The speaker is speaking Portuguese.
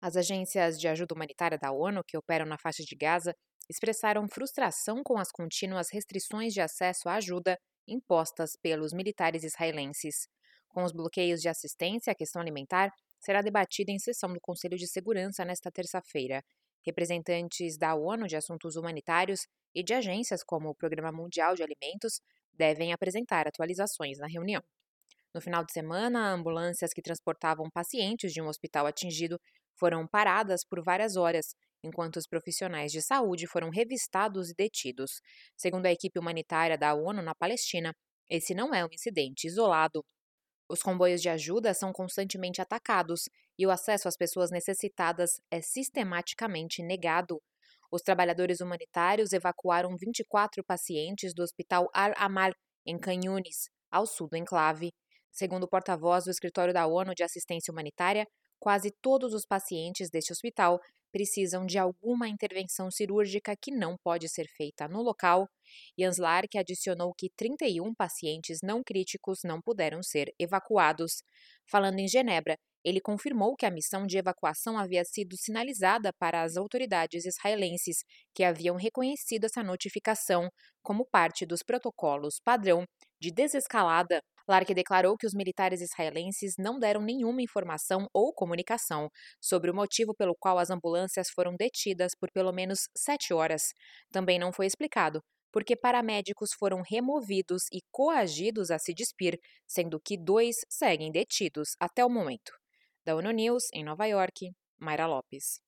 As agências de ajuda humanitária da ONU que operam na faixa de Gaza expressaram frustração com as contínuas restrições de acesso à ajuda impostas pelos militares israelenses. Com os bloqueios de assistência à questão alimentar, será debatida em sessão do Conselho de Segurança nesta terça-feira. Representantes da ONU de assuntos humanitários e de agências como o Programa Mundial de Alimentos devem apresentar atualizações na reunião. No final de semana, ambulâncias que transportavam pacientes de um hospital atingido foram paradas por várias horas, enquanto os profissionais de saúde foram revistados e detidos. Segundo a equipe humanitária da ONU na Palestina, esse não é um incidente isolado. Os comboios de ajuda são constantemente atacados e o acesso às pessoas necessitadas é sistematicamente negado. Os trabalhadores humanitários evacuaram 24 pacientes do Hospital Al-Amal, em Canhunes, ao sul do enclave. Segundo o porta-voz do Escritório da ONU de Assistência Humanitária, quase todos os pacientes deste hospital precisam de alguma intervenção cirúrgica que não pode ser feita no local. Jans Lark adicionou que 31 pacientes não críticos não puderam ser evacuados. Falando em Genebra, ele confirmou que a missão de evacuação havia sido sinalizada para as autoridades israelenses, que haviam reconhecido essa notificação como parte dos protocolos padrão de desescalada. Lark declarou que os militares israelenses não deram nenhuma informação ou comunicação sobre o motivo pelo qual as ambulâncias foram detidas por pelo menos sete horas. Também não foi explicado porque paramédicos foram removidos e coagidos a se despir, sendo que dois seguem detidos até o momento. Da ONU News, em Nova York, Mayra Lopes.